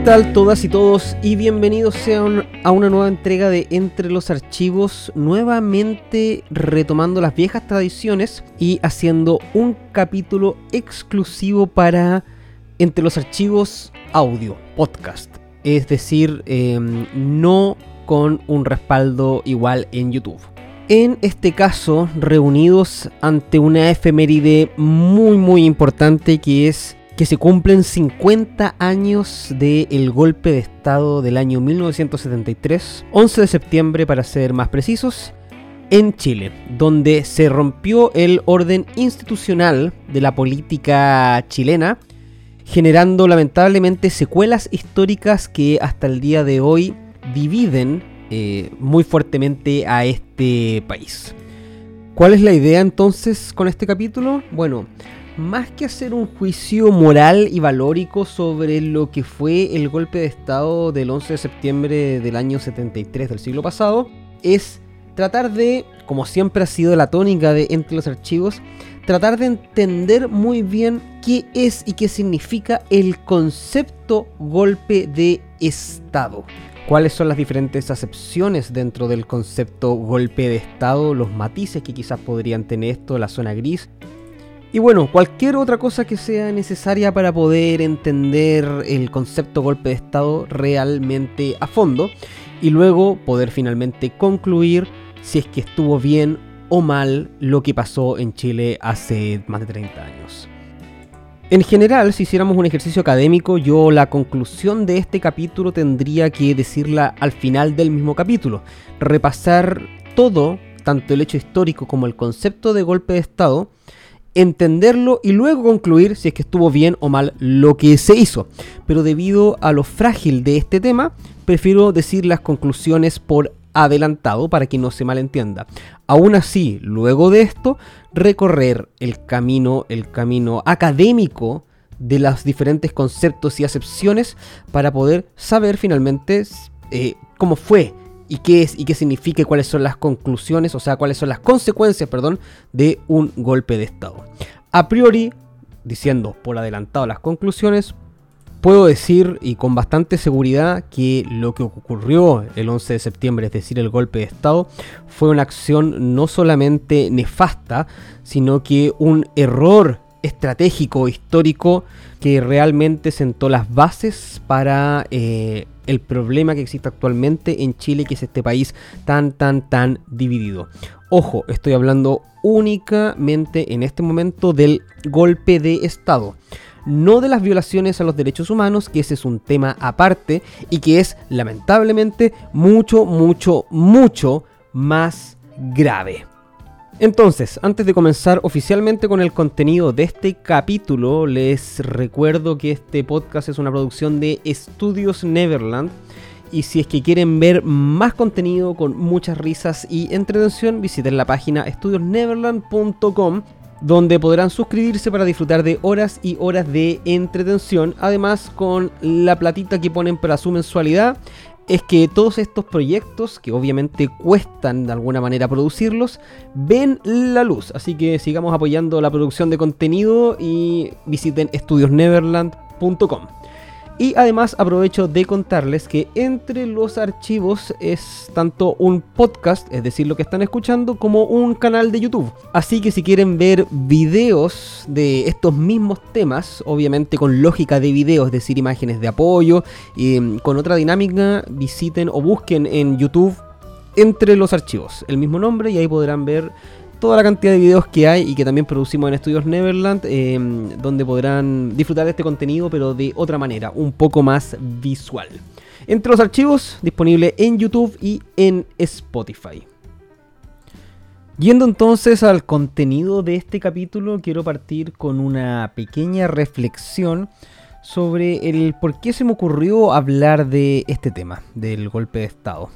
¿Qué tal todas y todos? Y bienvenidos sean a una nueva entrega de Entre los Archivos, nuevamente retomando las viejas tradiciones y haciendo un capítulo exclusivo para Entre los Archivos audio, podcast. Es decir, em, no con un respaldo igual en YouTube. En este caso, reunidos ante una efeméride muy muy importante que es que se cumplen 50 años del golpe de Estado del año 1973, 11 de septiembre para ser más precisos, en Chile, donde se rompió el orden institucional de la política chilena, generando lamentablemente secuelas históricas que hasta el día de hoy dividen eh, muy fuertemente a este país. ¿Cuál es la idea entonces con este capítulo? Bueno, más que hacer un juicio moral y valórico sobre lo que fue el golpe de Estado del 11 de septiembre del año 73 del siglo pasado, es tratar de, como siempre ha sido la tónica de entre los archivos, tratar de entender muy bien qué es y qué significa el concepto golpe de Estado. Cuáles son las diferentes acepciones dentro del concepto golpe de Estado, los matices que quizás podrían tener esto, la zona gris, y bueno, cualquier otra cosa que sea necesaria para poder entender el concepto golpe de Estado realmente a fondo y luego poder finalmente concluir si es que estuvo bien o mal lo que pasó en Chile hace más de 30 años. En general, si hiciéramos un ejercicio académico, yo la conclusión de este capítulo tendría que decirla al final del mismo capítulo. Repasar todo, tanto el hecho histórico como el concepto de golpe de Estado, entenderlo y luego concluir si es que estuvo bien o mal lo que se hizo. Pero debido a lo frágil de este tema, prefiero decir las conclusiones por adelantado para que no se malentienda. Aún así, luego de esto, recorrer el camino, el camino académico de los diferentes conceptos y acepciones para poder saber finalmente eh, cómo fue y qué es y qué significa y cuáles son las conclusiones, o sea, cuáles son las consecuencias, perdón, de un golpe de Estado. A priori, diciendo por adelantado las conclusiones, puedo decir y con bastante seguridad que lo que ocurrió el 11 de septiembre, es decir, el golpe de Estado, fue una acción no solamente nefasta, sino que un error estratégico, histórico, que realmente sentó las bases para eh, el problema que existe actualmente en Chile, que es este país tan, tan, tan dividido. Ojo, estoy hablando únicamente en este momento del golpe de Estado. No de las violaciones a los derechos humanos, que ese es un tema aparte y que es lamentablemente mucho, mucho, mucho más grave. Entonces, antes de comenzar oficialmente con el contenido de este capítulo, les recuerdo que este podcast es una producción de Estudios Neverland. Y si es que quieren ver más contenido con muchas risas y entretención, visiten la página estudiosneverland.com donde podrán suscribirse para disfrutar de horas y horas de entretención, además con la platita que ponen para su mensualidad es que todos estos proyectos, que obviamente cuestan de alguna manera producirlos, ven la luz. Así que sigamos apoyando la producción de contenido y visiten estudiosneverland.com. Y además aprovecho de contarles que entre los archivos es tanto un podcast, es decir, lo que están escuchando, como un canal de YouTube. Así que si quieren ver videos de estos mismos temas, obviamente con lógica de video, es decir, imágenes de apoyo, y mm, con otra dinámica, visiten o busquen en YouTube entre los archivos, el mismo nombre y ahí podrán ver toda la cantidad de videos que hay y que también producimos en Estudios Neverland, em, donde podrán disfrutar de este contenido, pero de otra manera, un poco más visual. Entre los archivos, disponible en YouTube y en Spotify. Yendo entonces al contenido de este capítulo, quiero partir con una pequeña reflexión sobre el por qué se me ocurrió hablar de este tema, del golpe de Estado.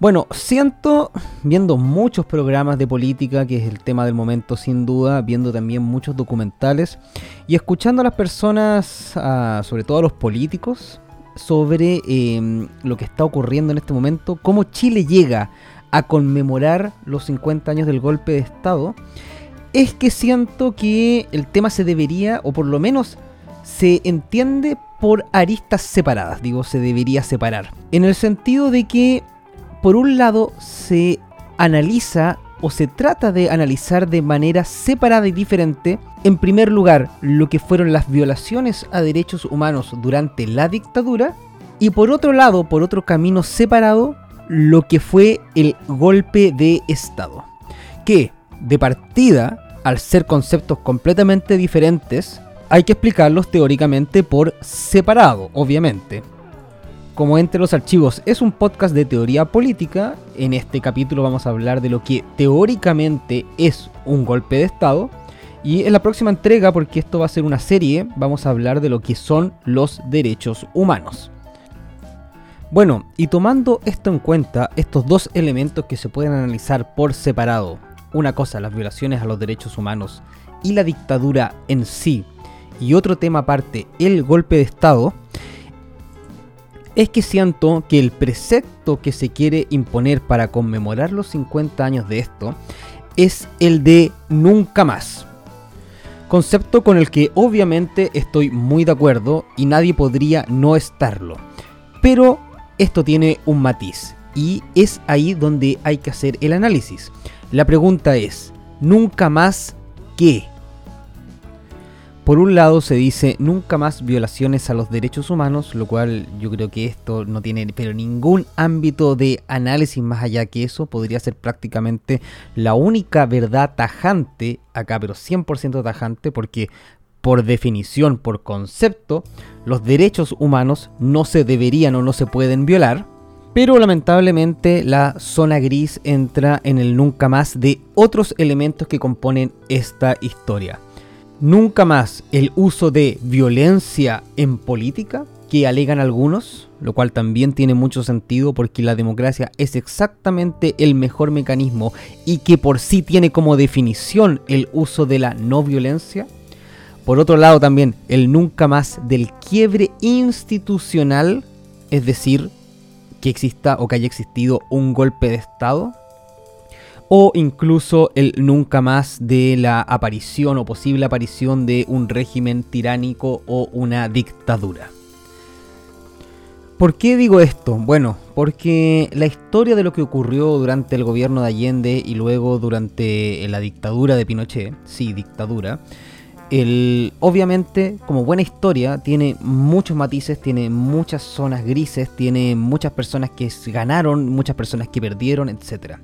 Bueno, siento, viendo muchos programas de política, que es el tema del momento sin duda, viendo también muchos documentales y escuchando a las personas, sobre todo a los políticos, sobre em, lo que está ocurriendo en este momento, cómo Chile llega a conmemorar los 50 años del golpe de Estado, es que siento que el tema se debería, o por lo menos se entiende por aristas separadas, digo, se debería separar. En el sentido de que, por un lado, se analiza o se trata de analizar de manera separada y diferente, en primer lugar, lo que fueron las violaciones a derechos humanos durante la dictadura, y por otro lado, por otro camino separado, lo que fue el golpe de Estado. Que, de partida, al ser conceptos completamente diferentes, hay que explicarlos teóricamente por separado, obviamente. Como Entre los Archivos es un podcast de teoría política, en este capítulo vamos a hablar de lo que teóricamente es un golpe de Estado. Y en la próxima entrega, porque esto va a ser una serie, vamos a hablar de lo que son los derechos humanos. Bueno, y tomando esto en cuenta, estos dos elementos que se pueden analizar por separado, una cosa, las violaciones a los derechos humanos y la dictadura en sí, y otro tema aparte, el golpe de Estado, es que siento que el precepto que se quiere imponer para conmemorar los 50 años de esto es el de nunca más. Concepto con el que obviamente estoy muy de acuerdo y nadie podría no estarlo. Pero esto tiene un matiz y es ahí donde hay que hacer el análisis. La pregunta es, ¿nunca más qué? Por un lado se dice nunca más violaciones a los derechos humanos, lo cual yo creo que esto no tiene pero ningún ámbito de análisis más allá que eso, podría ser prácticamente la única verdad tajante acá, pero 100% tajante porque por definición, por concepto, los derechos humanos no se deberían o no se pueden violar, pero lamentablemente la zona gris entra en el nunca más de otros elementos que componen esta historia. Nunca más el uso de violencia en política, que alegan algunos, lo cual también tiene mucho sentido porque la democracia es exactamente el mejor mecanismo y que por sí tiene como definición el uso de la no violencia. Por otro lado también el nunca más del quiebre institucional, es decir, que exista o que haya existido un golpe de Estado o incluso el nunca más de la aparición o posible aparición de un régimen tiránico o una dictadura. ¿Por qué digo esto? Bueno, porque la historia de lo que ocurrió durante el gobierno de Allende y luego durante la dictadura de Pinochet, sí, dictadura, el, obviamente, como buena historia, tiene muchos matices, tiene muchas zonas grises, tiene muchas personas que ganaron, muchas personas que perdieron, etc.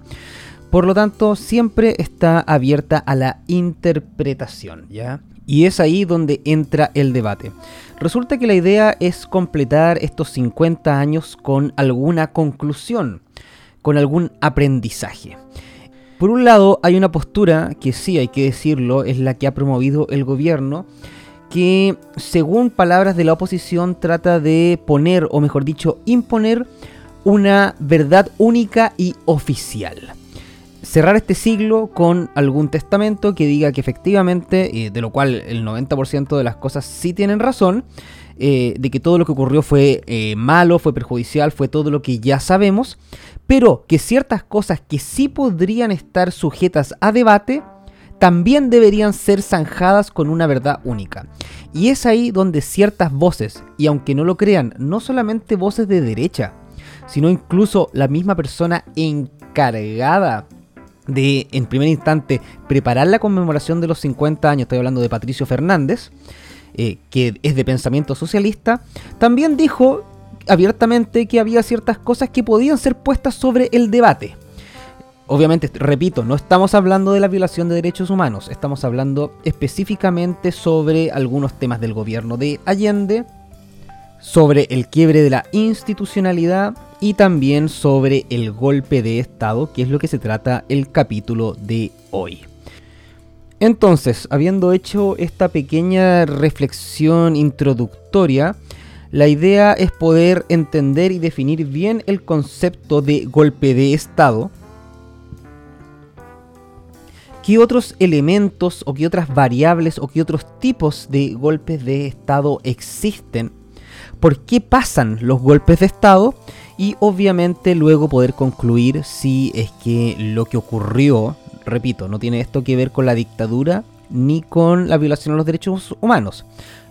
Por lo tanto, siempre está abierta a la interpretación, ¿ya? Y es ahí donde entra el debate. Resulta que la idea es completar estos 50 años con alguna conclusión, con algún aprendizaje. Por un lado, hay una postura que sí hay que decirlo, es la que ha promovido el gobierno, que según palabras de la oposición trata de poner, o mejor dicho, imponer una verdad única y oficial cerrar este siglo con algún testamento que diga que efectivamente, de lo cual el 90% de las cosas sí tienen razón, eh, de que todo lo que ocurrió fue eh, malo, fue perjudicial, fue todo lo que ya sabemos, pero que ciertas cosas que sí podrían estar sujetas a debate, también deberían ser zanjadas con una verdad única. Y es ahí donde ciertas voces, y aunque no lo crean, no solamente voces de derecha, sino incluso la misma persona encargada de, en primer instante, preparar la conmemoración de los 50 años, estoy hablando de Patricio Fernández, eh, que es de pensamiento socialista, también dijo abiertamente que había ciertas cosas que podían ser puestas sobre el debate. Obviamente, repito, no estamos hablando de la violación de derechos humanos, estamos hablando específicamente sobre algunos temas del gobierno de Allende, sobre el quiebre de la institucionalidad y también sobre el golpe de Estado, que es lo que se trata el capítulo de hoy. Entonces, habiendo hecho esta pequeña reflexión introductoria, la idea es poder entender y definir bien el concepto de golpe de Estado. ¿Qué otros elementos o qué otras variables o qué otros tipos de golpes de Estado existen? ¿Por qué pasan los golpes de Estado? y obviamente luego poder concluir si es que lo que ocurrió, repito, no tiene esto que ver con la dictadura ni con la violación de los derechos humanos.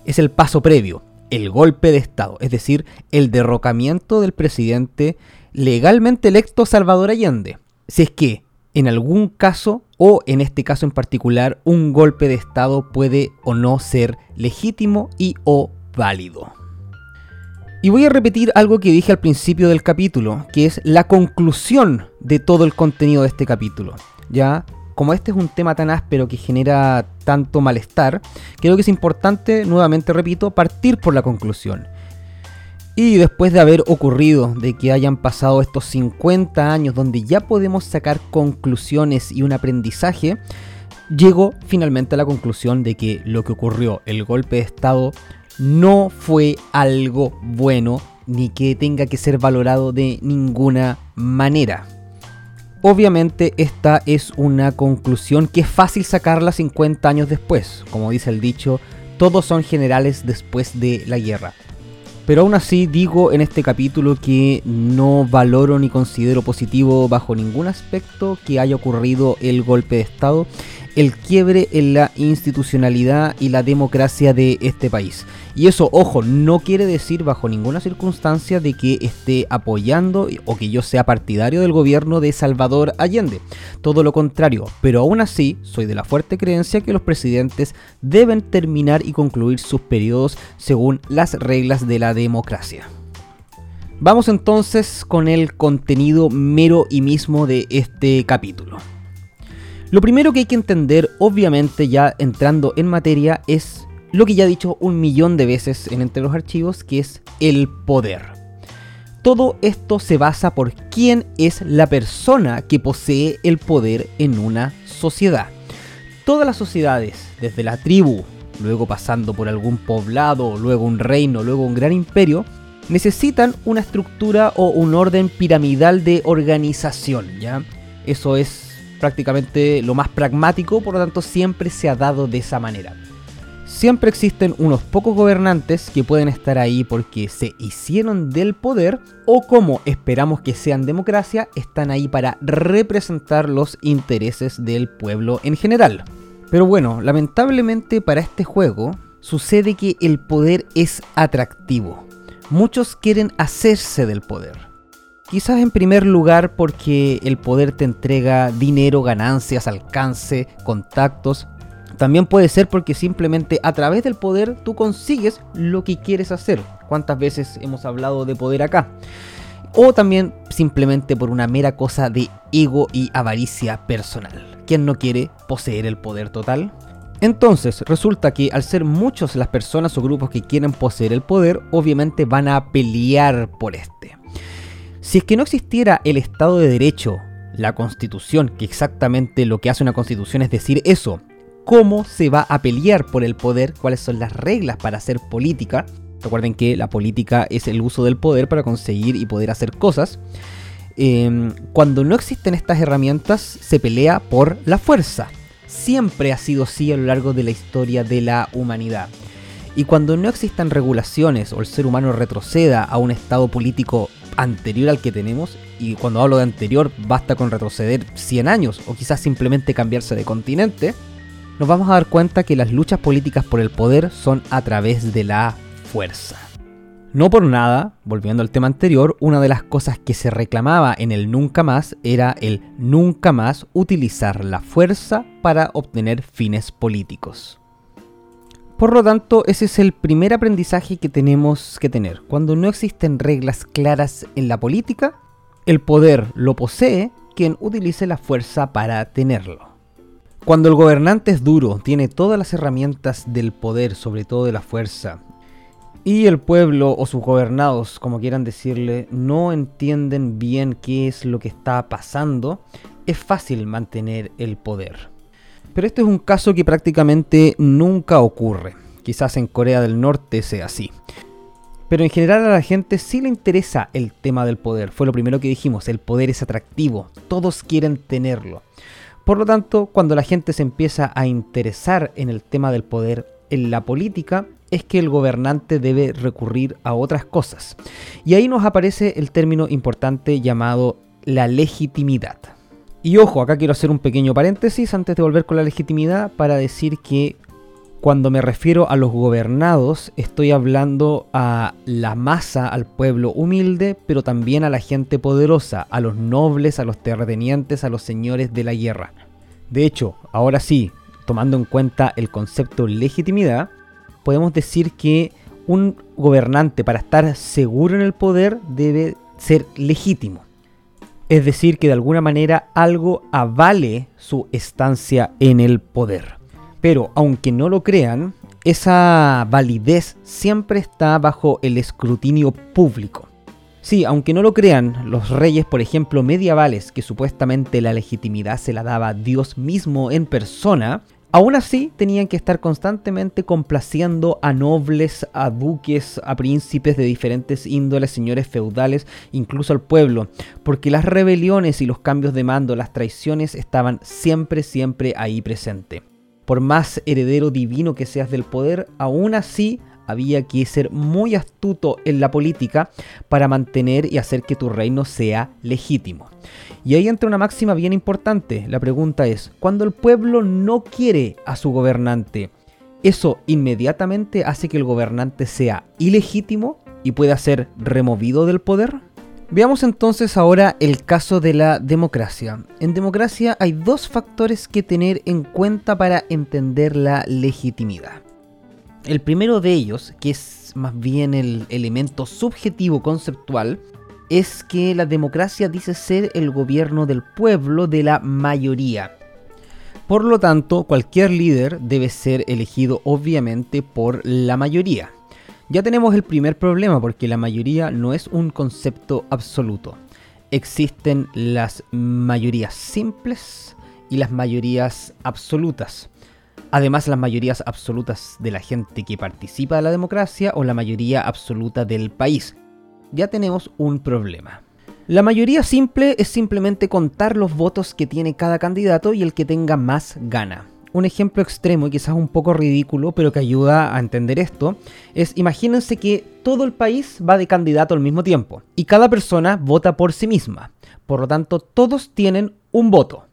es el paso previo, el golpe de Estado, es decir, el derrocamiento del presidente legalmente electo Salvador Allende. Si es que en algún caso, o en este caso en particular, un golpe de Estado puede o no ser legítimo y o válido. Y voy a repetir algo que dije al principio del capítulo, que es la conclusión de todo el contenido de este capítulo. Ya, como este es un tema tan áspero que genera tanto malestar, creo que es importante, nuevamente repito, partir por la conclusión. Y después de haber ocurrido de que hayan pasado estos 50 años donde ya podemos sacar conclusiones y un aprendizaje, llego finalmente a la conclusión de que lo que ocurrió, el golpe de Estado, no fue algo bueno ni que tenga que ser valorado de ninguna manera. Obviamente esta es una conclusión que es fácil sacarla 50 años después. Como dice el dicho, todos son generales después de la guerra. Pero aún así digo en este capítulo que no valoro ni considero positivo bajo ningún aspecto que haya ocurrido el golpe de Estado, el quiebre en la institucionalidad y la democracia de este país. Y eso, ojo, no quiere decir bajo ninguna circunstancia de que esté apoyando o que yo sea partidario del gobierno de Salvador Allende. Todo lo contrario, pero aún así soy de la fuerte creencia que los presidentes deben terminar y concluir sus periodos según las reglas de la democracia. Vamos entonces con el contenido mero y mismo de este capítulo. Lo primero que hay que entender, obviamente ya entrando en materia, es lo que ya he dicho un millón de veces en Entre los Archivos, que es el poder. Todo esto se basa por quién es la persona que posee el poder en una sociedad. Todas las sociedades, desde la tribu, luego pasando por algún poblado, luego un reino, luego un gran imperio, necesitan una estructura o un orden piramidal de organización, ¿ya? Eso es prácticamente lo más pragmático, por lo tanto siempre se ha dado de esa manera. Siempre existen unos pocos gobernantes que pueden estar ahí porque se hicieron del poder o como esperamos que sean democracia, están ahí para representar los intereses del pueblo en general. Pero bueno, lamentablemente para este juego sucede que el poder es atractivo. Muchos quieren hacerse del poder. Quizás en primer lugar porque el poder te entrega dinero, ganancias, alcance, contactos, también puede ser porque simplemente a través del poder tú consigues lo que quieres hacer. ¿Cuántas veces hemos hablado de poder acá? O también simplemente por una mera cosa de ego y avaricia personal. ¿Quién no quiere poseer el poder total? Entonces, resulta que al ser muchos las personas o grupos que quieren poseer el poder, obviamente van a pelear por este. Si es que no existiera el Estado de Derecho, la Constitución, que exactamente lo que hace una Constitución es decir eso, cómo se va a pelear por el poder, cuáles son las reglas para hacer política. Recuerden que la política es el uso del poder para conseguir y poder hacer cosas. Em, cuando no existen estas herramientas, se pelea por la fuerza. Siempre ha sido así a lo largo de la historia de la humanidad. Y cuando no existan regulaciones o el ser humano retroceda a un estado político anterior al que tenemos, y cuando hablo de anterior basta con retroceder 100 años o quizás simplemente cambiarse de continente, nos vamos a dar cuenta que las luchas políticas por el poder son a través de la fuerza. No por nada, volviendo al tema anterior, una de las cosas que se reclamaba en el nunca más era el nunca más utilizar la fuerza para obtener fines políticos. Por lo tanto, ese es el primer aprendizaje que tenemos que tener. Cuando no existen reglas claras en la política, el poder lo posee quien utilice la fuerza para tenerlo. Cuando el gobernante es duro, tiene todas las herramientas del poder, sobre todo de la fuerza, y el pueblo o sus gobernados, como quieran decirle, no entienden bien qué es lo que está pasando, es fácil mantener el poder. Pero este es un caso que prácticamente nunca ocurre. Quizás en Corea del Norte sea así. Pero en general a la gente sí le interesa el tema del poder. Fue lo primero que dijimos, el poder es atractivo, todos quieren tenerlo. Por lo tanto, cuando la gente se empieza a interesar en el tema del poder en la política, es que el gobernante debe recurrir a otras cosas. Y ahí nos aparece el término importante llamado la legitimidad. Y ojo, acá quiero hacer un pequeño paréntesis antes de volver con la legitimidad para decir que Cuando me refiero a los gobernados, estoy hablando a la masa, al pueblo humilde, pero también a la gente poderosa, a los nobles, a los terratenientes, a los señores de la guerra. De hecho, ahora sí, tomando en cuenta el concepto legitimidad, podemos decir que un gobernante para estar seguro en el poder debe ser legítimo. Es decir, que de alguna manera algo avale su estancia en el poder. Pero aunque no lo crean, esa validez siempre está bajo el escrutinio público. Sí, aunque no lo crean, los reyes, por ejemplo, medievales, que supuestamente la legitimidad se la daba Dios mismo en persona, Aún así, tenían que estar constantemente complaciendo a nobles, a duques, a príncipes de diferentes índoles, señores feudales, incluso al pueblo, porque las rebeliones y los cambios de mando, las traiciones estaban siempre, siempre ahí presente. Por más heredero divino que seas del poder, aún así había que ser muy astuto en la política para mantener y hacer que tu reino sea legítimo. Y ahí entra una máxima bien importante. La pregunta es, cuando el pueblo no quiere a su gobernante, ¿eso inmediatamente hace que el gobernante sea ilegítimo y pueda ser removido del poder? Veamos entonces ahora el caso de la democracia. En democracia hay dos factores que tener en cuenta para entender la legitimidad. El primero de ellos, que es más bien el elemento subjetivo conceptual, es que la democracia dice ser el gobierno del pueblo de la mayoría. Por lo tanto, cualquier líder debe ser elegido obviamente por la mayoría. Ya tenemos el primer problema porque la mayoría no es un concepto absoluto. Existen las mayorías simples y las mayorías absolutas. Además, las mayorías absolutas de la gente que participa de la democracia o la mayoría absoluta del país. Ya tenemos un problema. La mayoría simple es simplemente contar los votos que tiene cada candidato y el que tenga más gana. Un ejemplo extremo y quizás un poco ridículo, pero que ayuda a entender esto, es imagínense que todo el país va de candidato al mismo tiempo y cada persona vota por sí misma. Por lo tanto, todos tienen un voto,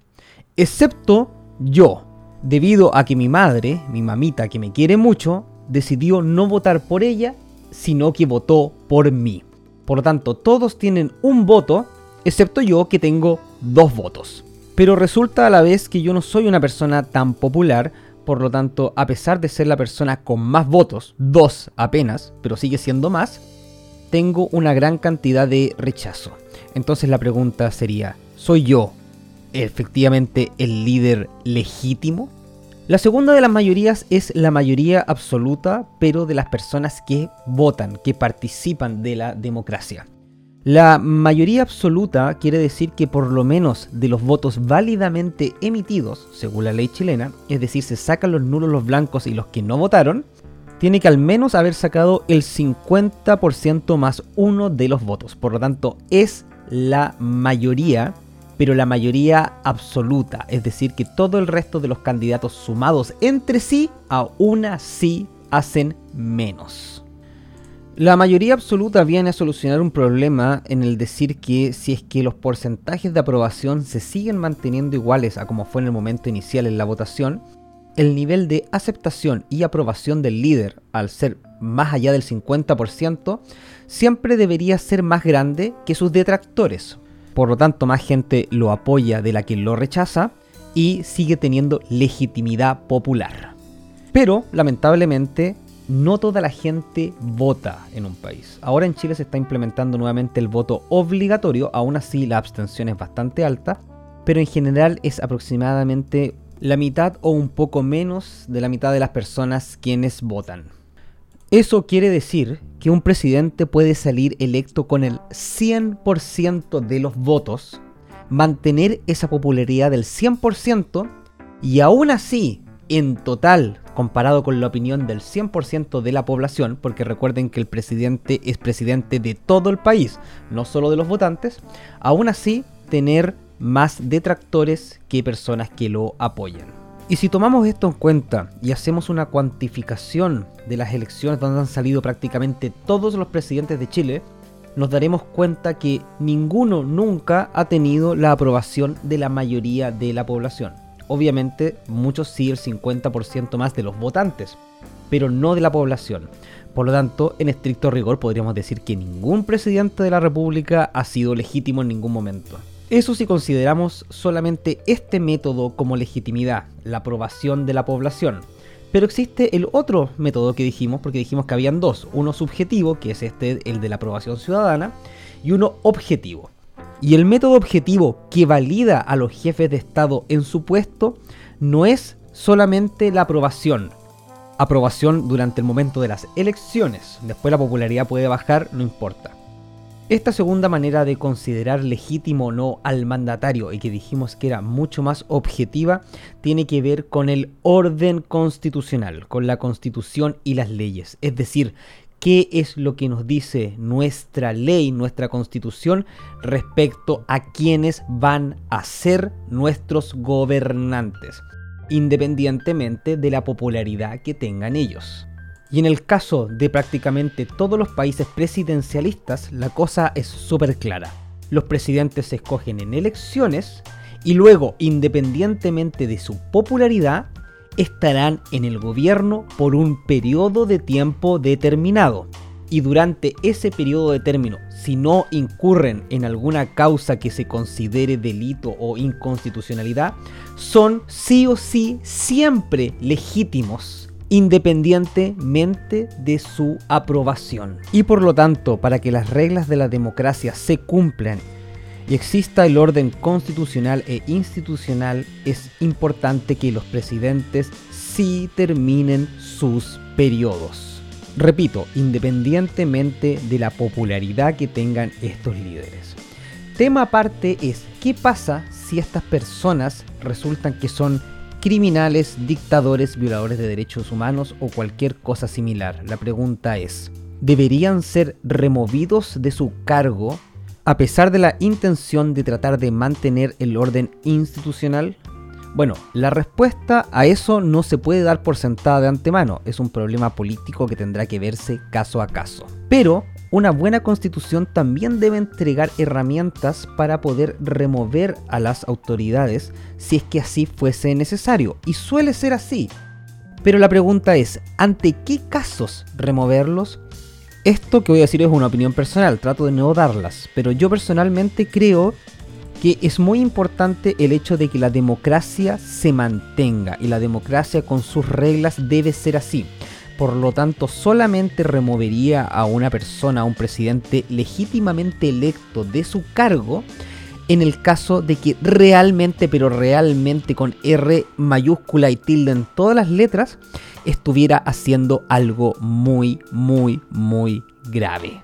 excepto yo, debido a que mi madre, mi mamita que me quiere mucho, decidió no votar por ella, sino que votó por mí. Por lo tanto, todos tienen un voto, excepto yo que tengo dos votos. Pero resulta a la vez que yo no soy una persona tan popular, por lo tanto, a pesar de ser la persona con más votos, dos apenas, pero sigue siendo más, tengo una gran cantidad de rechazo. Entonces la pregunta sería, ¿soy yo efectivamente el líder legítimo? La segunda de las mayorías es la mayoría absoluta, pero de las personas que votan, que participan de la democracia. La mayoría absoluta quiere decir que por lo menos de los votos válidamente emitidos, según la ley chilena, es decir, se sacan los nulos, los blancos y los que no votaron, tiene que al menos haber sacado el 50% más uno de los votos. Por lo tanto, es la mayoría pero la mayoría absoluta, es decir, que todo el resto de los candidatos sumados entre sí, aún así hacen menos. La mayoría absoluta viene a solucionar un problema en el decir que si es que los porcentajes de aprobación se siguen manteniendo iguales a como fue en el momento inicial en la votación, el nivel de aceptación y aprobación del líder, al ser más allá del 50%, siempre debería ser más grande que sus detractores, por lo tanto, más gente lo apoya de la que lo rechaza y sigue teniendo legitimidad popular. Pero, lamentablemente, no toda la gente vota en un país. Ahora en Chile se está implementando nuevamente el voto obligatorio, aún así la abstención es bastante alta, pero en general es aproximadamente la mitad o un poco menos de la mitad de las personas quienes votan. Eso quiere decir que un presidente puede salir electo con el 100% de los votos, mantener esa popularidad del 100% y aún así, en total, comparado con la opinión del 100% de la población, porque recuerden que el presidente es presidente de todo el país, no solo de los votantes, aún así tener más detractores que personas que lo apoyan. Y si tomamos esto en cuenta y hacemos una cuantificación de las elecciones donde han salido prácticamente todos los presidentes de Chile, nos daremos cuenta que ninguno nunca ha tenido la aprobación de la mayoría de la población. obviamente muchos sí el 50% más de los votantes, pero no de la población. Por lo tanto, en estricto rigor podríamos decir que ningún presidente de la República ha sido legítimo en ningún momento. Eso si consideramos solamente este método como legitimidad, la aprobación de la población. Pero existe el otro método que dijimos, porque dijimos que habían dos, uno subjetivo, que es este, el de la aprobación ciudadana, y uno objetivo. Y el método objetivo que valida a los jefes de Estado en su puesto no es solamente la aprobación. Aprobación durante el momento de las elecciones. Después la popularidad puede bajar, no importa. Esta segunda manera de considerar legítimo o no al mandatario y que dijimos que era mucho más objetiva, tiene que ver con el orden constitucional, con la constitución y las leyes. Es decir, qué es lo que nos dice nuestra ley, nuestra constitución respecto a quienes van a ser nuestros gobernantes, independientemente de la popularidad que tengan ellos. Y en el caso de prácticamente todos los países presidencialistas, la cosa es súper clara. Los presidentes se escogen en elecciones y luego, independientemente de su popularidad, estarán en el gobierno por un periodo de tiempo determinado. Y durante ese periodo de término, si no incurren en alguna causa que se considere delito o inconstitucionalidad, son sí o sí siempre legítimos independientemente de su aprobación. Y por lo tanto, para que las reglas de la democracia se cumplan y exista el orden constitucional e institucional, es importante que los presidentes sí terminen sus periodos. Repito, independientemente de la popularidad que tengan estos líderes. Tema aparte es, ¿qué pasa si estas personas resultan que son criminales, dictadores, violadores de derechos humanos o cualquier cosa similar. La pregunta es, ¿deberían ser removidos de su cargo a pesar de la intención de tratar de mantener el orden institucional? Bueno, la respuesta a eso no se puede dar por sentada de antemano, es un problema político que tendrá que verse caso a caso. Pero una buena constitución también debe entregar herramientas para poder remover a las autoridades si es que así fuese necesario. Y suele ser así. Pero la pregunta es, ¿ante qué casos removerlos? Esto que voy a decir es una opinión personal, trato de no darlas, pero yo personalmente creo que es muy importante el hecho de que la democracia se mantenga y la democracia con sus reglas debe ser así por lo tanto solamente removería a una persona, a un presidente legítimamente electo de su cargo en el caso de que realmente, pero realmente con R mayúscula y tilde en todas las letras, estuviera haciendo algo muy, muy, muy grave.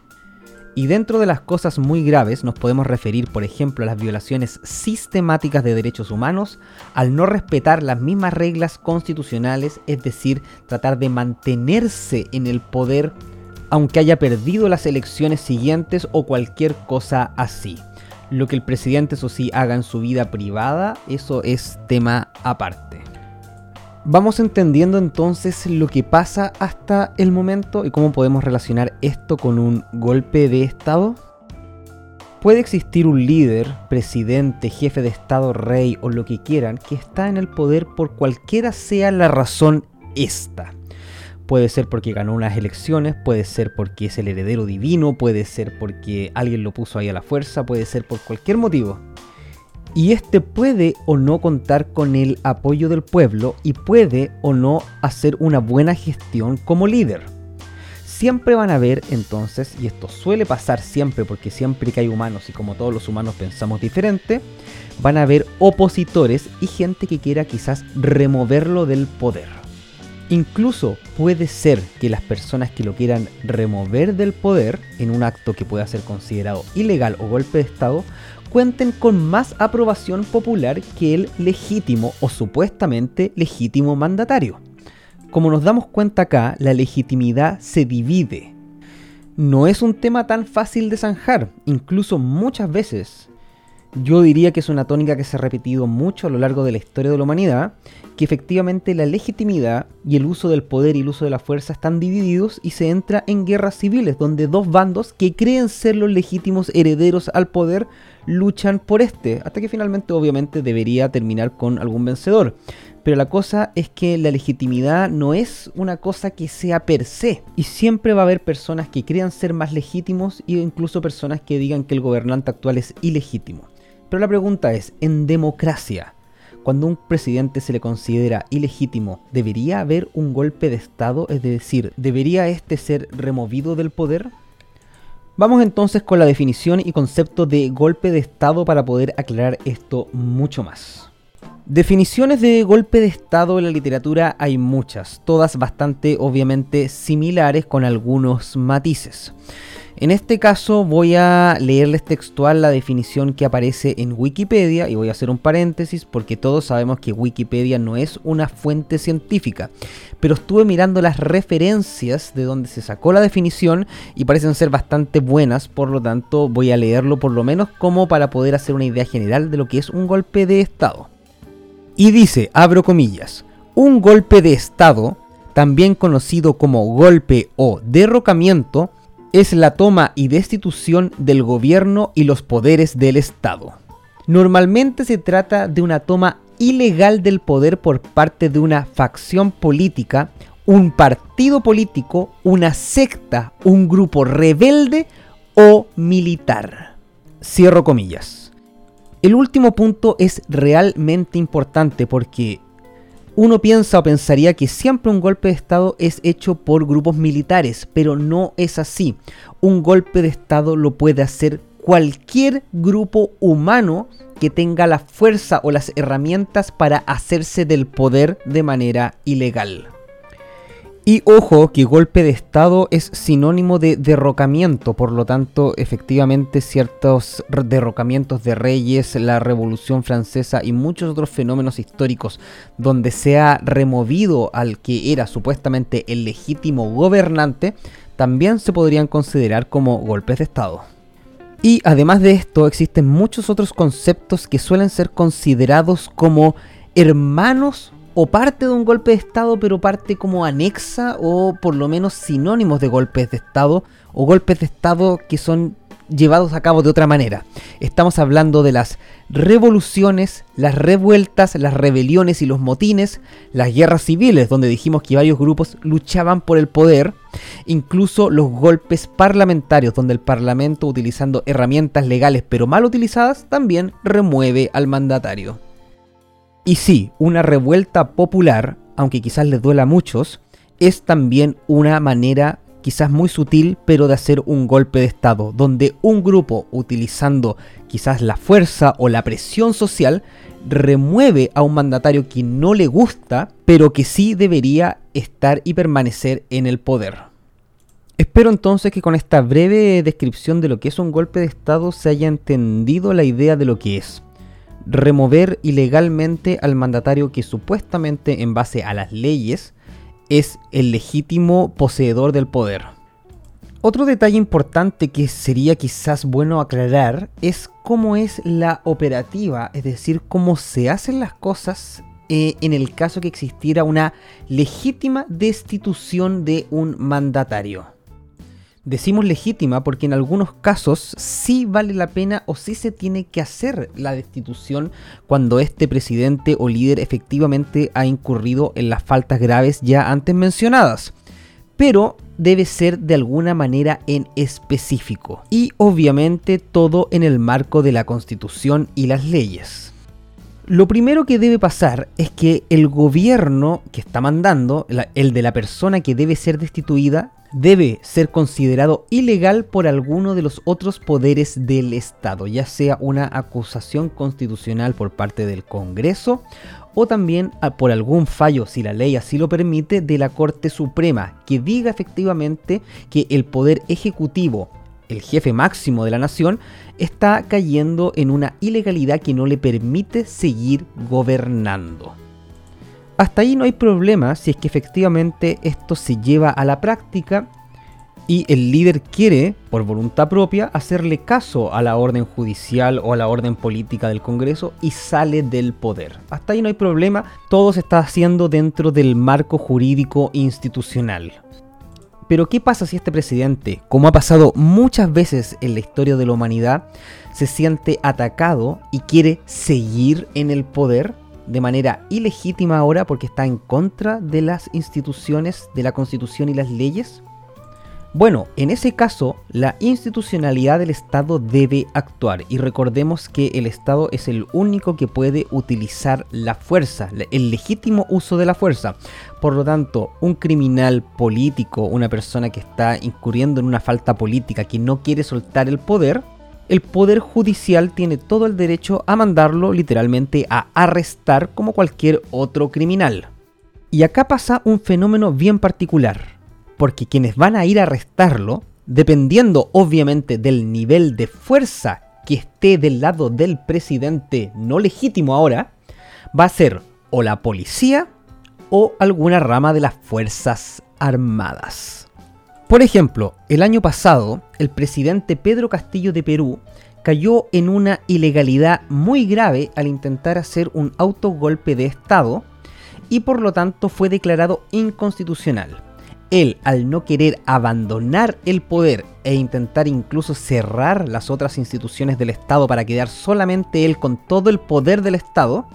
Y dentro de las cosas muy graves nos podemos referir, por ejemplo, a las violaciones sistemáticas de derechos humanos al no respetar las mismas reglas constitucionales, es decir, tratar de mantenerse en el poder aunque haya perdido las elecciones siguientes o cualquier cosa así. Lo que el presidente, eso sí, haga en su vida privada, eso es tema aparte. Vamos entendiendo entonces lo que pasa hasta el momento y cómo podemos relacionar esto con un golpe de Estado. Puede existir un líder, presidente, jefe de Estado, rey o lo que quieran, que está en el poder por cualquiera sea la razón esta. Puede ser porque ganó unas elecciones, puede ser porque es el heredero divino, puede ser porque alguien lo puso ahí a la fuerza, puede ser por cualquier motivo y este puede o no contar con el apoyo del pueblo y puede o no hacer una buena gestión como líder. Siempre van a haber entonces, y esto suele pasar siempre porque siempre que hay humanos y como todos los humanos pensamos diferente, van a haber opositores y gente que quiera quizás removerlo del poder. Incluso puede ser que las personas que lo quieran remover del poder en un acto que pueda ser considerado ilegal o golpe de Estado cuenten con más aprobación popular que el legítimo o supuestamente legítimo mandatario. Como nos damos cuenta acá, la legitimidad se divide. No es un tema tan fácil de zanjar, incluso muchas veces Yo diría que es una tónica que se ha repetido mucho a lo largo de la historia de la humanidad, que efectivamente la legitimidad y el uso del poder y el uso de la fuerza están divididos y se entra en guerras civiles, donde dos bandos que creen ser los legítimos herederos al poder luchan por este, hasta que finalmente obviamente debería terminar con algún vencedor. Pero la cosa es que la legitimidad no es una cosa que sea per se. Y siempre va a haber personas que crean ser más legítimos e incluso personas que digan que el gobernante actual es ilegítimo. Pero la pregunta es, en democracia, cuando un presidente se le considera ilegítimo, ¿debería haber un golpe de Estado? Es decir, ¿debería este ser removido del poder? Vamos entonces con la definición y concepto de golpe de Estado para poder aclarar esto mucho más. Definiciones de golpe de Estado en la literatura hay muchas, todas bastante obviamente similares con algunos matices. En este caso voy a leerles textual la definición que aparece en Wikipedia y voy a hacer un paréntesis porque todos sabemos que Wikipedia no es una fuente científica, pero estuve mirando las referencias de donde se sacó la definición y parecen ser bastante buenas, por lo tanto voy a leerlo por lo menos como para poder hacer una idea general de lo que es un golpe de Estado. Y dice, abro comillas, un golpe de Estado, también conocido como golpe o derrocamiento, es la toma y destitución del gobierno y los poderes del Estado. Normalmente se trata de una toma ilegal del poder por parte de una facción política, un partido político, una secta, un grupo rebelde o militar. Cierro comillas. El último punto es realmente importante porque uno piensa o pensaría que siempre un golpe de Estado es hecho por grupos militares, pero no es así. Un golpe de Estado lo puede hacer cualquier grupo humano que tenga la fuerza o las herramientas para hacerse del poder de manera ilegal. Y ojo que golpe de Estado es sinónimo de derrocamiento, por lo tanto efectivamente ciertos derrocamientos de reyes, la Revolución Francesa y muchos otros fenómenos históricos donde se ha removido al que era supuestamente el legítimo gobernante, también se podrían considerar como golpes de Estado. Y además de esto existen muchos otros conceptos que suelen ser considerados como hermanos o parte de un golpe de Estado, pero parte como anexa o por lo menos sinónimos de golpes de Estado o golpes de Estado que son llevados a cabo de otra manera. Estamos hablando de las revoluciones, las revueltas, las rebeliones y los motines, las guerras civiles, donde dijimos que varios grupos luchaban por el poder, incluso los golpes parlamentarios, donde el Parlamento, utilizando herramientas legales pero mal utilizadas, también remueve al mandatario. Y sí, una revuelta popular, aunque quizás les duela a muchos, es también una manera quizás muy sutil, pero de hacer un golpe de Estado, donde un grupo, utilizando quizás la fuerza o la presión social, remueve a un mandatario que no le gusta, pero que sí debería estar y permanecer en el poder. Espero entonces que con esta breve descripción de lo que es un golpe de Estado se haya entendido la idea de lo que es remover ilegalmente al mandatario que supuestamente en base a las leyes es el legítimo poseedor del poder. Otro detalle importante que sería quizás bueno aclarar es cómo es la operativa, es decir, cómo se hacen las cosas eh, en el caso que existiera una legítima destitución de un mandatario. Decimos legítima porque en algunos casos sí vale la pena o sí se tiene que hacer la destitución cuando este presidente o líder efectivamente ha incurrido en las faltas graves ya antes mencionadas. Pero debe ser de alguna manera en específico. Y obviamente todo en el marco de la constitución y las leyes. Lo primero que debe pasar es que el gobierno que está mandando, el de la persona que debe ser destituida, debe ser considerado ilegal por alguno de los otros poderes del Estado, ya sea una acusación constitucional por parte del Congreso o también por algún fallo, si la ley así lo permite, de la Corte Suprema, que diga efectivamente que el poder ejecutivo, el jefe máximo de la nación, está cayendo en una ilegalidad que no le permite seguir gobernando. Hasta ahí no hay problema si es que efectivamente esto se lleva a la práctica y el líder quiere, por voluntad propia, hacerle caso a la orden judicial o a la orden política del Congreso y sale del poder. Hasta ahí no hay problema, todo se está haciendo dentro del marco jurídico institucional. Pero ¿qué pasa si este presidente, como ha pasado muchas veces en la historia de la humanidad, se siente atacado y quiere seguir en el poder de manera ilegítima ahora porque está en contra de las instituciones, de la constitución y las leyes? Bueno, en ese caso, la institucionalidad del Estado debe actuar y recordemos que el Estado es el único que puede utilizar la fuerza, el legítimo uso de la fuerza. Por lo tanto, un criminal político, una persona que está incurriendo en una falta política, que no quiere soltar el poder, el Poder Judicial tiene todo el derecho a mandarlo literalmente a arrestar como cualquier otro criminal. Y acá pasa un fenómeno bien particular porque quienes van a ir a arrestarlo, dependiendo obviamente del nivel de fuerza que esté del lado del presidente no legítimo ahora, va a ser o la policía o alguna rama de las Fuerzas Armadas. Por ejemplo, el año pasado, el presidente Pedro Castillo de Perú cayó en una ilegalidad muy grave al intentar hacer un autogolpe de Estado y por lo tanto fue declarado inconstitucional. Él, al no querer abandonar el poder e intentar incluso cerrar las otras instituciones del Estado para quedar solamente él con todo el poder del Estado,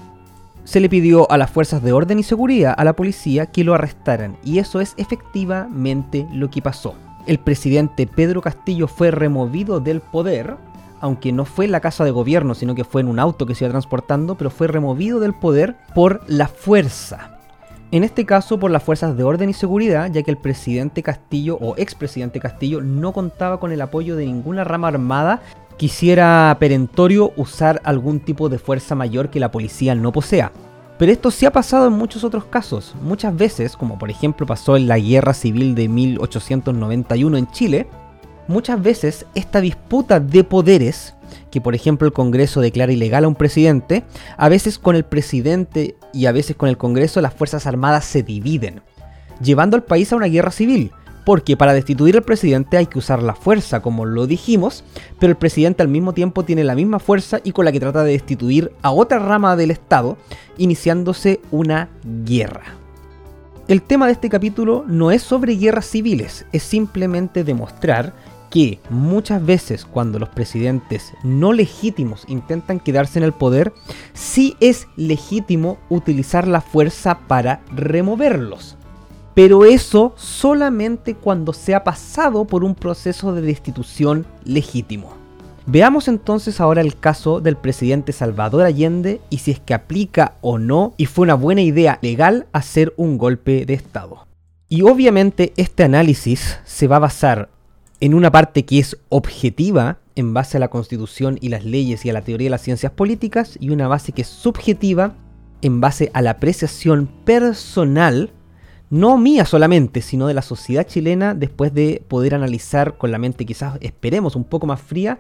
se le pidió a las fuerzas de orden y seguridad, a la policía, que lo arrestaran. Y eso es efectivamente lo que pasó. El presidente Pedro Castillo fue removido del poder, aunque no fue en la casa de gobierno, sino que fue en un auto que se iba transportando, pero fue removido del poder por la fuerza. En este caso por las fuerzas de orden y seguridad, ya que el presidente Castillo o expresidente Castillo no contaba con el apoyo de ninguna rama armada quisiera perentorio usar algún tipo de fuerza mayor que la policía no posea. Pero esto sí ha pasado en muchos otros casos. Muchas veces, como por ejemplo pasó en la Guerra Civil de 1891 en Chile, muchas veces esta disputa de poderes que por ejemplo el Congreso declara ilegal a un presidente, a veces con el presidente y a veces con el Congreso las Fuerzas Armadas se dividen, llevando al país a una guerra civil. Porque para destituir al presidente hay que usar la fuerza, como lo dijimos, pero el presidente al mismo tiempo tiene la misma fuerza y con la que trata de destituir a otra rama del Estado, iniciándose una guerra. El tema de este capítulo no es sobre guerras civiles, es simplemente demostrar que muchas veces cuando los presidentes no legítimos intentan quedarse en el poder, sí es legítimo utilizar la fuerza para removerlos. Pero eso solamente cuando se ha pasado por un proceso de destitución legítimo. Veamos entonces ahora el caso del presidente Salvador Allende y si es que aplica o no y fue una buena idea legal hacer un golpe de Estado. Y obviamente este análisis se va a basar en una parte que es objetiva en base a la constitución y las leyes y a la teoría de las ciencias políticas y una base que es subjetiva en base a la apreciación personal, no mía solamente, sino de la sociedad chilena después de poder analizar con la mente quizás esperemos un poco más fría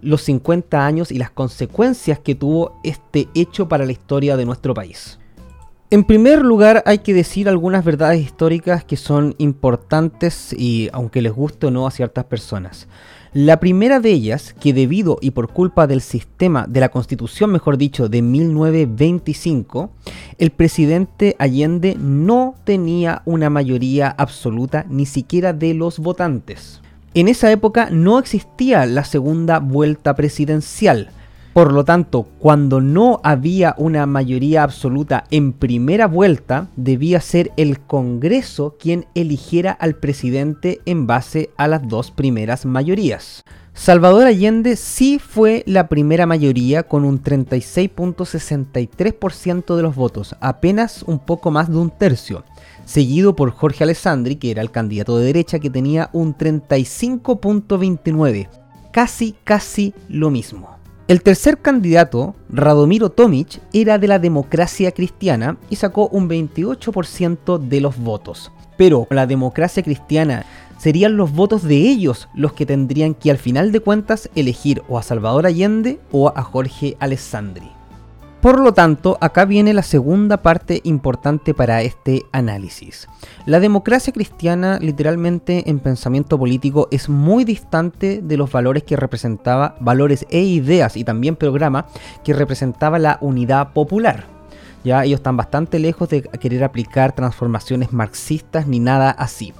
los 50 años y las consecuencias que tuvo este hecho para la historia de nuestro país. En primer lugar, hay que decir algunas verdades históricas que son importantes y aunque les guste o no a ciertas personas. La primera de ellas, que debido y por culpa del sistema, de la constitución mejor dicho, de 1925, el presidente Allende no tenía una mayoría absoluta ni siquiera de los votantes. En esa época no existía la segunda vuelta presidencial, por lo tanto, cuando no había una mayoría absoluta en primera vuelta, debía ser el Congreso quien eligiera al presidente en base a las dos primeras mayorías. Salvador Allende sí fue la primera mayoría con un 36.63% de los votos, apenas un poco más de un tercio, seguido por Jorge Alessandri, que era el candidato de derecha, que tenía un 35.29%, casi casi lo mismo. El tercer candidato, Radomiro Tomic, era de la democracia cristiana y sacó un 28% de los votos. Pero la democracia cristiana serían los votos de ellos los que tendrían que al final de cuentas elegir o a Salvador Allende o a Jorge Alessandri. Por lo tanto, acá viene la segunda parte importante para este análisis. La democracia cristiana, literalmente en pensamiento político, es muy distante de los valores que representaba, valores e ideas y también programa que representaba la unidad popular. Ya ellos están bastante lejos de querer aplicar transformaciones marxistas ni nada así.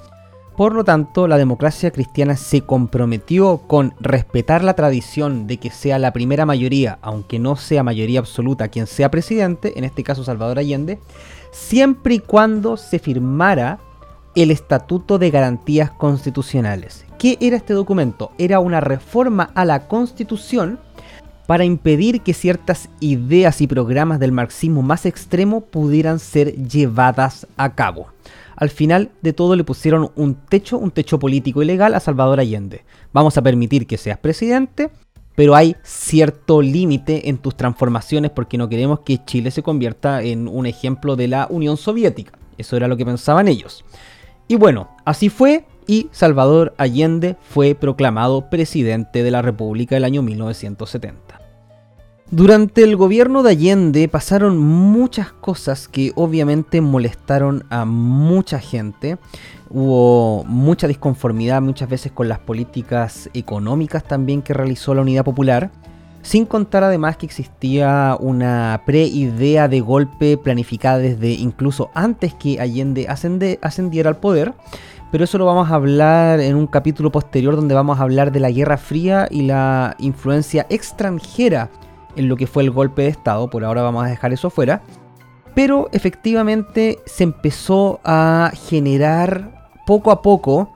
Por lo tanto, la democracia cristiana se comprometió con respetar la tradición de que sea la primera mayoría, aunque no sea mayoría absoluta, quien sea presidente, en este caso Salvador Allende, siempre y cuando se firmara el Estatuto de Garantías Constitucionales. ¿Qué era este documento? Era una reforma a la Constitución para impedir que ciertas ideas y programas del marxismo más extremo pudieran ser llevadas a cabo al final de todo le pusieron un techo, un techo político y legal a Salvador Allende. Vamos a permitir que seas presidente, pero hay cierto límite en tus transformaciones porque no queremos que Chile se convierta en un ejemplo de la Unión Soviética. Eso era lo que pensaban ellos. Y bueno, así fue y Salvador Allende fue proclamado presidente de la República el año 1970. Durante el gobierno de Allende pasaron muchas cosas que obviamente molestaron a mucha gente. Hubo mucha disconformidad muchas veces con las políticas económicas también que realizó la Unidad Popular. Sin contar además que existía una pre-idea de golpe planificada desde incluso antes que Allende ascendiera al poder. Pero eso lo vamos a hablar en un capítulo posterior donde vamos a hablar de la Guerra Fría y la influencia extranjera en lo que fue el golpe de Estado, por ahora vamos a dejar eso fuera, pero efectivamente se empezó a generar poco a poco,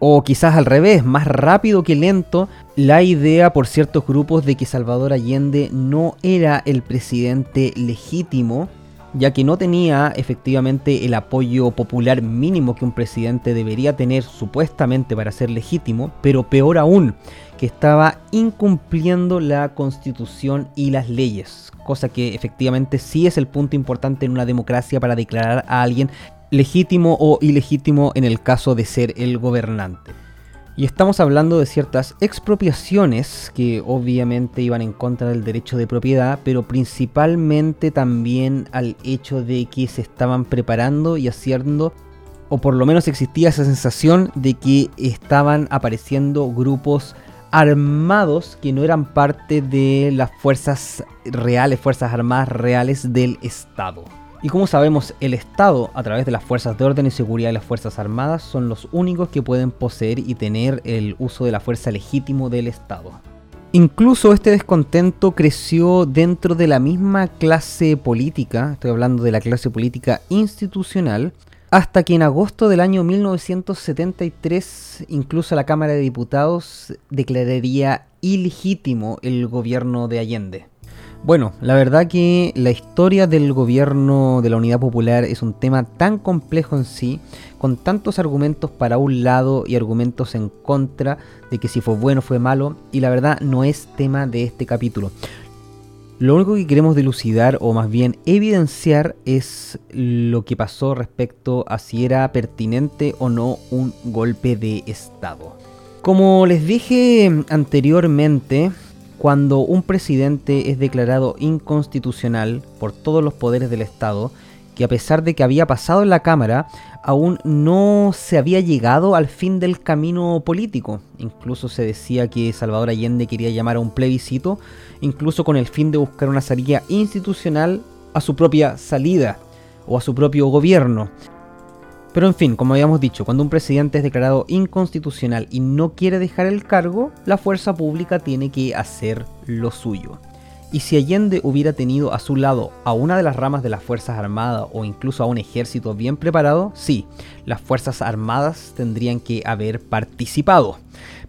o quizás al revés, más rápido que lento, la idea por ciertos grupos de que Salvador Allende no era el presidente legítimo, ya que no tenía efectivamente el apoyo popular mínimo que un presidente debería tener supuestamente para ser legítimo, pero peor aún, que estaba incumpliendo la constitución y las leyes, cosa que efectivamente sí es el punto importante en una democracia para declarar a alguien legítimo o ilegítimo en el caso de ser el gobernante. Y estamos hablando de ciertas expropiaciones que obviamente iban en contra del derecho de propiedad, pero principalmente también al hecho de que se estaban preparando y haciendo, o por lo menos existía esa sensación de que estaban apareciendo grupos armados que no eran parte de las fuerzas reales, fuerzas armadas reales del Estado. Y como sabemos, el Estado, a través de las fuerzas de orden y seguridad y las fuerzas armadas, son los únicos que pueden poseer y tener el uso de la fuerza legítimo del Estado. Incluso este descontento creció dentro de la misma clase política, estoy hablando de la clase política institucional, hasta que en agosto del año 1973 incluso la Cámara de Diputados declararía ilegítimo el gobierno de Allende. Bueno, la verdad que la historia del gobierno de la Unidad Popular es un tema tan complejo en sí, con tantos argumentos para un lado y argumentos en contra de que si fue bueno fue malo, y la verdad no es tema de este capítulo. Lo único que queremos dilucidar o más bien evidenciar es lo que pasó respecto a si era pertinente o no un golpe de Estado. Como les dije anteriormente, cuando un presidente es declarado inconstitucional por todos los poderes del Estado, que a pesar de que había pasado en la Cámara, aún no se había llegado al fin del camino político. Incluso se decía que Salvador Allende quería llamar a un plebiscito, incluso con el fin de buscar una salida institucional a su propia salida o a su propio gobierno. Pero en fin, como habíamos dicho, cuando un presidente es declarado inconstitucional y no quiere dejar el cargo, la fuerza pública tiene que hacer lo suyo. Y si Allende hubiera tenido a su lado a una de las ramas de las Fuerzas Armadas o incluso a un ejército bien preparado, sí, las Fuerzas Armadas tendrían que haber participado.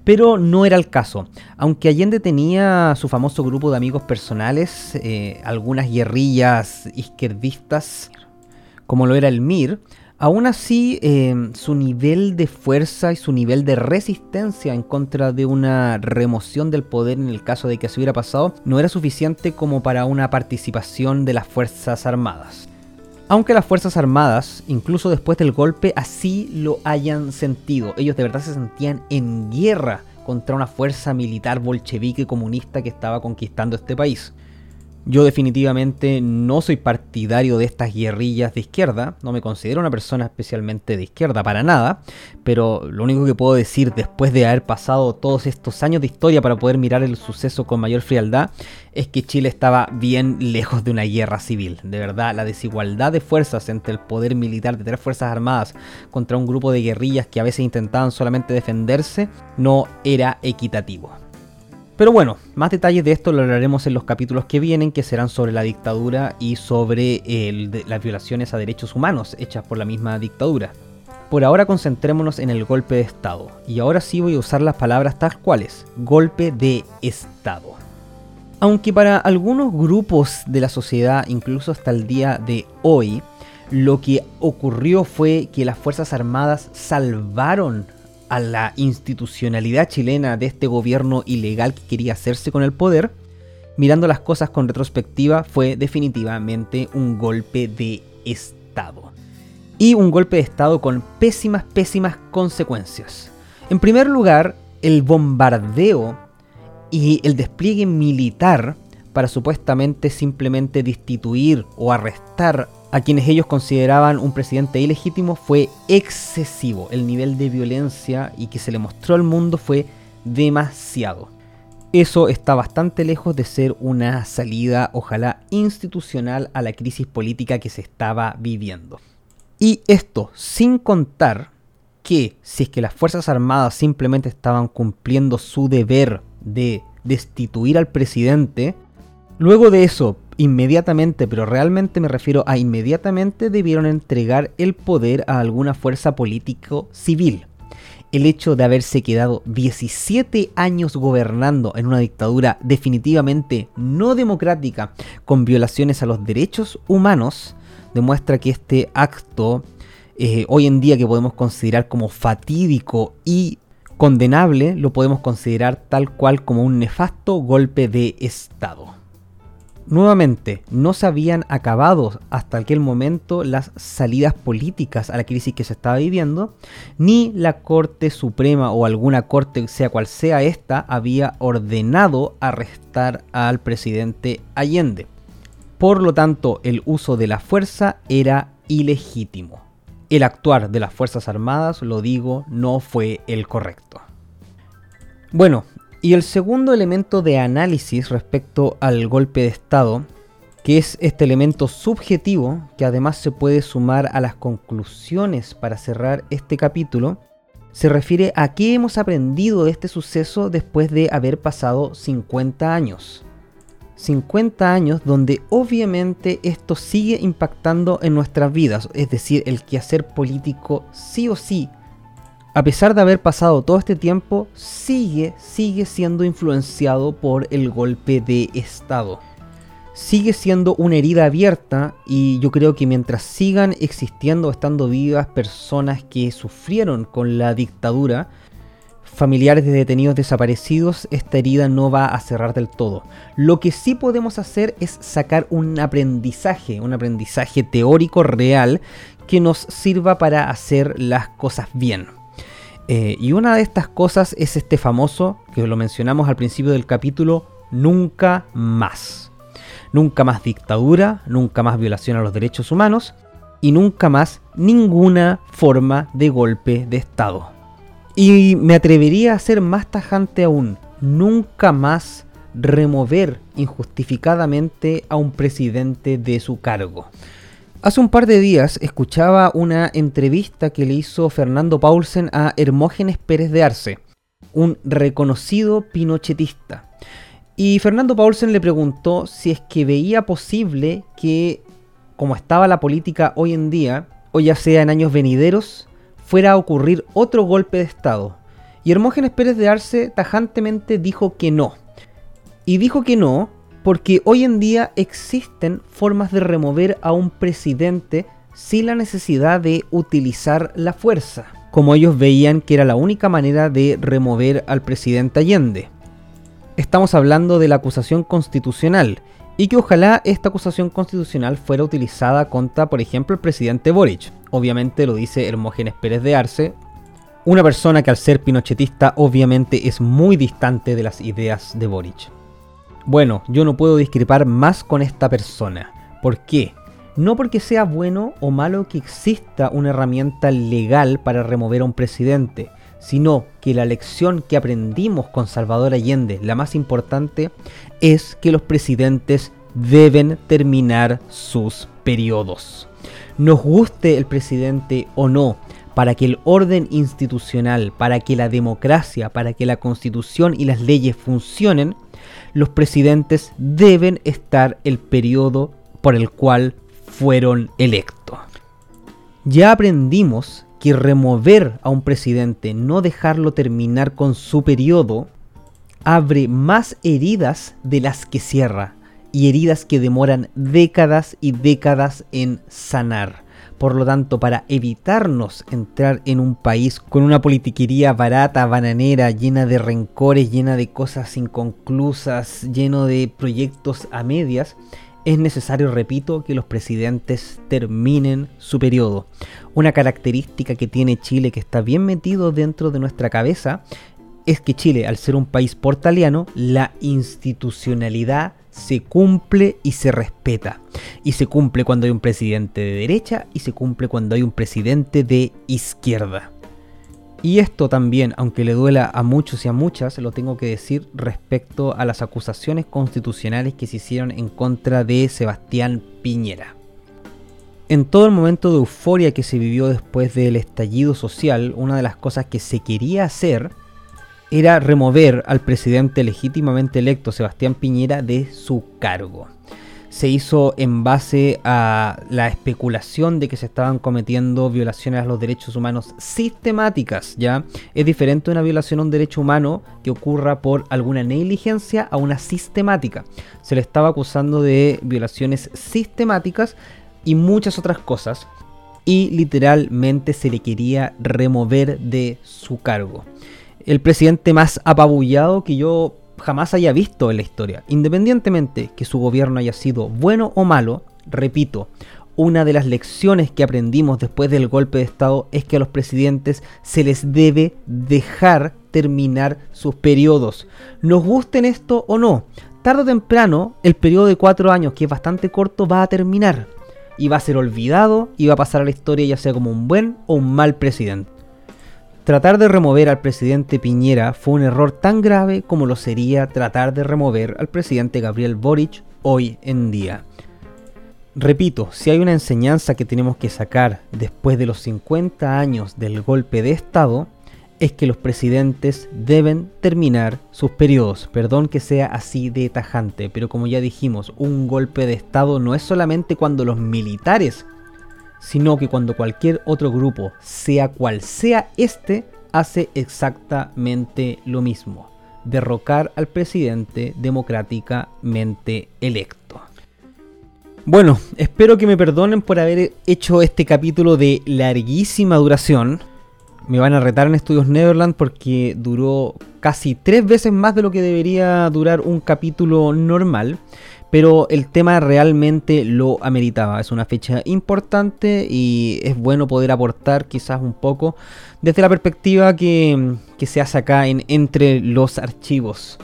Pero no era el caso. Aunque Allende tenía su famoso grupo de amigos personales, eh, algunas guerrillas izquierdistas, como lo era el MIR, Aún así, em, su nivel de fuerza y su nivel de resistencia en contra de una remoción del poder en el caso de que se hubiera pasado no era suficiente como para una participación de las Fuerzas Armadas. Aunque las Fuerzas Armadas, incluso después del golpe, así lo hayan sentido. Ellos de verdad se sentían en guerra contra una fuerza militar bolchevique comunista que estaba conquistando este país. Yo definitivamente no soy partidario de estas guerrillas de izquierda, no me considero una persona especialmente de izquierda para nada, pero lo único que puedo decir después de haber pasado todos estos años de historia para poder mirar el suceso con mayor frialdad es que Chile estaba bien lejos de una guerra civil. De verdad, la desigualdad de fuerzas entre el poder militar de tres fuerzas armadas contra un grupo de guerrillas que a veces intentaban solamente defenderse no era equitativo. Pero bueno, más detalles de esto lo hablaremos en los capítulos que vienen, que serán sobre la dictadura y sobre las violaciones a derechos humanos hechas por la misma dictadura. Por ahora concentrémonos en el golpe de Estado, y ahora sí voy a usar las palabras tal cuales, golpe de Estado. Aunque para algunos grupos de la sociedad, incluso hasta el día de hoy, lo que ocurrió fue que las Fuerzas Armadas salvaron a la institucionalidad chilena de este gobierno ilegal que quería hacerse con el poder, mirando las cosas con retrospectiva, fue definitivamente un golpe de Estado. Y un golpe de Estado con pésimas, pésimas consecuencias. En primer lugar, el bombardeo y el despliegue militar para supuestamente simplemente destituir o arrestar a quienes ellos consideraban un presidente ilegítimo fue excesivo. El nivel de violencia y que se le mostró al mundo fue demasiado. Eso está bastante lejos de ser una salida, ojalá institucional, a la crisis política que se estaba viviendo. Y esto sin contar que si es que las Fuerzas Armadas simplemente estaban cumpliendo su deber de destituir al presidente, luego de eso inmediatamente, pero realmente me refiero a inmediatamente, debieron entregar el poder a alguna fuerza político civil. El hecho de haberse quedado 17 años gobernando en una dictadura definitivamente no democrática, con violaciones a los derechos humanos, demuestra que este acto, eh, hoy en día que podemos considerar como fatídico y condenable, lo podemos considerar tal cual como un nefasto golpe de Estado. Nuevamente, no se habían acabado hasta aquel momento las salidas políticas a la crisis que se estaba viviendo, ni la Corte Suprema o alguna corte, sea cual sea esta, había ordenado arrestar al presidente Allende. Por lo tanto, el uso de la fuerza era ilegítimo. El actuar de las Fuerzas Armadas, lo digo, no fue el correcto. Bueno, y el segundo elemento de análisis respecto al golpe de Estado, que es este elemento subjetivo que además se puede sumar a las conclusiones para cerrar este capítulo, se refiere a qué hemos aprendido de este suceso después de haber pasado 50 años. 50 años donde obviamente esto sigue impactando en nuestras vidas, es decir, el quehacer político sí o sí a pesar de haber pasado todo este tiempo, sigue, sigue siendo influenciado por el golpe de Estado. Sigue siendo una herida abierta y yo creo que mientras sigan existiendo, estando vivas personas que sufrieron con la dictadura, familiares de detenidos desaparecidos, esta herida no va a cerrar del todo. Lo que sí podemos hacer es sacar un aprendizaje, un aprendizaje teórico real que nos sirva para hacer las cosas bien. Eh, y una de estas cosas es este famoso, que lo mencionamos al principio del capítulo, nunca más. Nunca más dictadura, nunca más violación a los derechos humanos y nunca más ninguna forma de golpe de Estado. Y me atrevería a ser más tajante aún, nunca más remover injustificadamente a un presidente de su cargo. Hace un par de días escuchaba una entrevista que le hizo Fernando Paulsen a Hermógenes Pérez de Arce, un reconocido pinochetista. Y Fernando Paulsen le preguntó si es que veía posible que, como estaba la política hoy en día, o ya sea en años venideros, fuera a ocurrir otro golpe de Estado. Y Hermógenes Pérez de Arce tajantemente dijo que no. Y dijo que no porque hoy en día existen formas de remover a un presidente sin la necesidad de utilizar la fuerza, como ellos veían que era la única manera de remover al presidente Allende. Estamos hablando de la acusación constitucional, y que ojalá esta acusación constitucional fuera utilizada contra, por ejemplo, el presidente Boric. Obviamente lo dice Hermógenes Pérez de Arce, una persona que al ser pinochetista obviamente es muy distante de las ideas de Boric. Bueno, yo no puedo discrepar más con esta persona. ¿Por qué? No porque sea bueno o malo que exista una herramienta legal para remover a un presidente, sino que la lección que aprendimos con Salvador Allende, la más importante, es que los presidentes deben terminar sus periodos. Nos guste el presidente o no, para que el orden institucional, para que la democracia, para que la constitución y las leyes funcionen, los presidentes deben estar el periodo por el cual fueron electos. Ya aprendimos que remover a un presidente, no dejarlo terminar con su periodo, abre más heridas de las que cierra, y heridas que demoran décadas y décadas en sanar. Por lo tanto, para evitarnos entrar en un país con una politiquería barata, bananera, llena de rencores, llena de cosas inconclusas, lleno de proyectos a medias, es necesario, repito, que los presidentes terminen su periodo. Una característica que tiene Chile que está bien metido dentro de nuestra cabeza es que Chile, al ser un país portaliano, la institucionalidad se cumple y se respeta. Y se cumple cuando hay un presidente de derecha y se cumple cuando hay un presidente de izquierda. Y esto también, aunque le duela a muchos y a muchas, lo tengo que decir respecto a las acusaciones constitucionales que se hicieron en contra de Sebastián Piñera. En todo el momento de euforia que se vivió después del estallido social, una de las cosas que se quería hacer era remover al presidente legítimamente electo Sebastián Piñera de su cargo. Se hizo en base a la especulación de que se estaban cometiendo violaciones a los derechos humanos sistemáticas, ¿ya? Es diferente una violación a un derecho humano que ocurra por alguna negligencia a una sistemática. Se le estaba acusando de violaciones sistemáticas y muchas otras cosas y literalmente se le quería remover de su cargo el presidente más apabullado que yo jamás haya visto en la historia. Independientemente que su gobierno haya sido bueno o malo, repito, una de las lecciones que aprendimos después del golpe de Estado es que a los presidentes se les debe dejar terminar sus periodos. Nos gusten esto o no, tarde o temprano el periodo de cuatro años, que es bastante corto, va a terminar. Y va a ser olvidado y va a pasar a la historia ya sea como un buen o un mal presidente. Tratar de remover al presidente Piñera fue un error tan grave como lo sería tratar de remover al presidente Gabriel Boric hoy en día. Repito, si hay una enseñanza que tenemos que sacar después de los 50 años del golpe de Estado, es que los presidentes deben terminar sus periodos. Perdón que sea así de tajante, pero como ya dijimos, un golpe de Estado no es solamente cuando los militares sino que cuando cualquier otro grupo, sea cual sea este, hace exactamente lo mismo, derrocar al presidente democráticamente electo. Bueno, espero que me perdonen por haber hecho este capítulo de larguísima duración. Me van a retar en Estudios Neverland porque duró casi tres veces más de lo que debería durar un capítulo normal pero el tema realmente lo ameritaba. Es una fecha importante y es bueno poder aportar quizás un poco desde la perspectiva que, se hace acá en Entre los Archivos.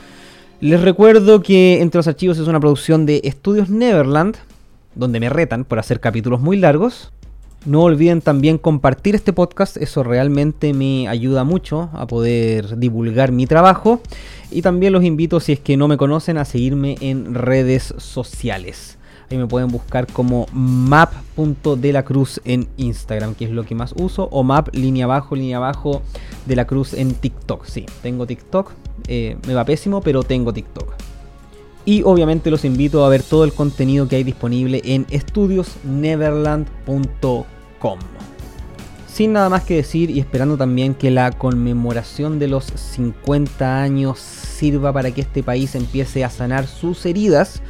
Les recuerdo que Entre los Archivos es una producción de Estudios Neverland, donde me retan por hacer capítulos muy largos. No olviden también compartir este podcast, eso realmente me ayuda mucho a poder divulgar mi trabajo. Y también los invito, si es que no me conocen, a seguirme en redes sociales. Ahí me pueden buscar como map.delacruz en Instagram, que es lo que más uso, o map línea abajo, línea abajo de la cruz en TikTok. Sí, tengo TikTok, eh, me va pésimo, pero tengo TikTok. Y obviamente los invito a ver todo el contenido que hay disponible en estudiosneverland.com. Sin nada más que decir y esperando también que la conmemoración de los 50 años sirva para que este país empiece a sanar sus heridas,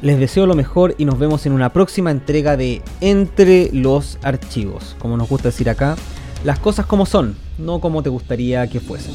les deseo lo mejor y nos vemos en una próxima entrega de Entre los Archivos. Como nos gusta decir acá, las cosas como son, no como te gustaría que fuesen.